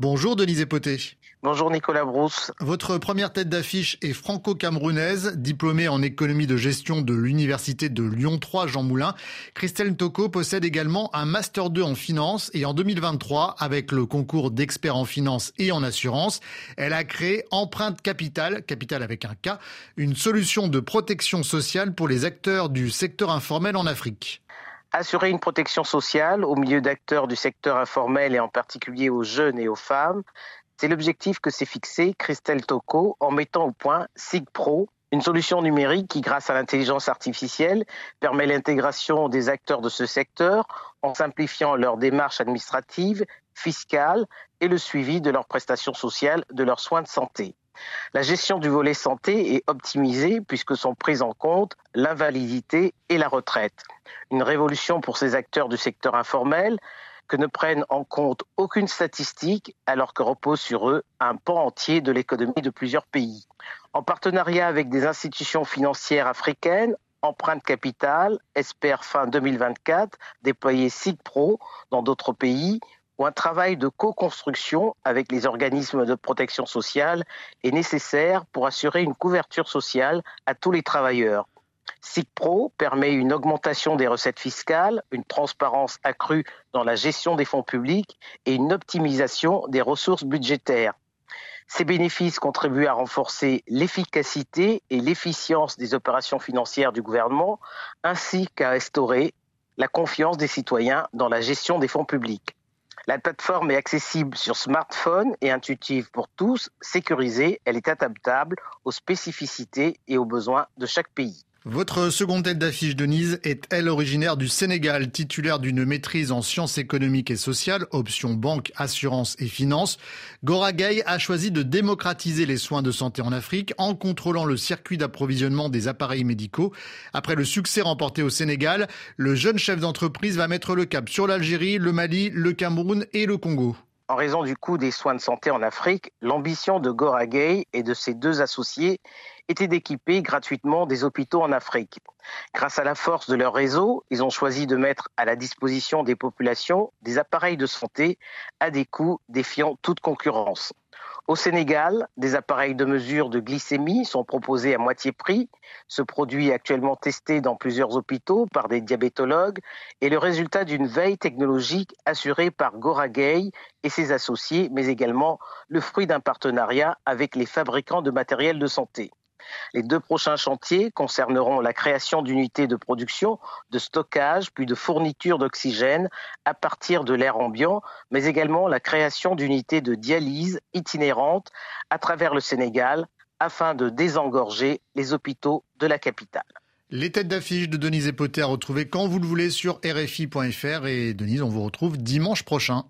Bonjour Denise Epoté. Bonjour Nicolas Brousse. Votre première tête d'affiche est franco-camerounaise, diplômée en économie de gestion de l'université de Lyon 3 Jean Moulin. Christelle Toko possède également un master 2 en finance et en 2023, avec le concours d'experts en finance et en assurance, elle a créé Empreinte Capital, capital avec un K, une solution de protection sociale pour les acteurs du secteur informel en Afrique. Assurer une protection sociale au milieu d'acteurs du secteur informel et en particulier aux jeunes et aux femmes, c'est l'objectif que s'est fixé Christelle Tocco en mettant au point SIGPRO, une solution numérique qui, grâce à l'intelligence artificielle, permet l'intégration des acteurs de ce secteur en simplifiant leurs démarches administratives, fiscales et le suivi de leurs prestations sociales, de leurs soins de santé. La gestion du volet santé est optimisée puisque sont prises en compte l'invalidité et la retraite. Une révolution pour ces acteurs du secteur informel que ne prennent en compte aucune statistique alors que repose sur eux un pan entier de l'économie de plusieurs pays. En partenariat avec des institutions financières africaines, Empreinte Capital espère fin 2024 déployer SIGPRO dans d'autres pays où un travail de co-construction avec les organismes de protection sociale est nécessaire pour assurer une couverture sociale à tous les travailleurs. SIGPRO permet une augmentation des recettes fiscales, une transparence accrue dans la gestion des fonds publics et une optimisation des ressources budgétaires. Ces bénéfices contribuent à renforcer l'efficacité et l'efficience des opérations financières du gouvernement, ainsi qu'à instaurer la confiance des citoyens dans la gestion des fonds publics. La plateforme est accessible sur smartphone et intuitive pour tous, sécurisée, elle est adaptable aux spécificités et aux besoins de chaque pays. Votre seconde tête d'affiche, Denise, est elle originaire du Sénégal, titulaire d'une maîtrise en sciences économiques et sociales, option banque, assurance et finance. Gora Gay a choisi de démocratiser les soins de santé en Afrique en contrôlant le circuit d'approvisionnement des appareils médicaux. Après le succès remporté au Sénégal, le jeune chef d'entreprise va mettre le cap sur l'Algérie, le Mali, le Cameroun et le Congo. En raison du coût des soins de santé en Afrique, l'ambition de Gora Gay et de ses deux associés était d'équiper gratuitement des hôpitaux en Afrique. Grâce à la force de leur réseau, ils ont choisi de mettre à la disposition des populations des appareils de santé à des coûts défiant toute concurrence. Au Sénégal, des appareils de mesure de glycémie sont proposés à moitié prix. Ce produit est actuellement testé dans plusieurs hôpitaux par des diabétologues et le résultat d'une veille technologique assurée par Goragay et ses associés, mais également le fruit d'un partenariat avec les fabricants de matériel de santé. Les deux prochains chantiers concerneront la création d'unités de production, de stockage, puis de fourniture d'oxygène à partir de l'air ambiant, mais également la création d'unités de dialyse itinérantes à travers le Sénégal afin de désengorger les hôpitaux de la capitale. Les têtes d'affiche de Denise Epoté à retrouver quand vous le voulez sur RFI.fr et Denise, on vous retrouve dimanche prochain.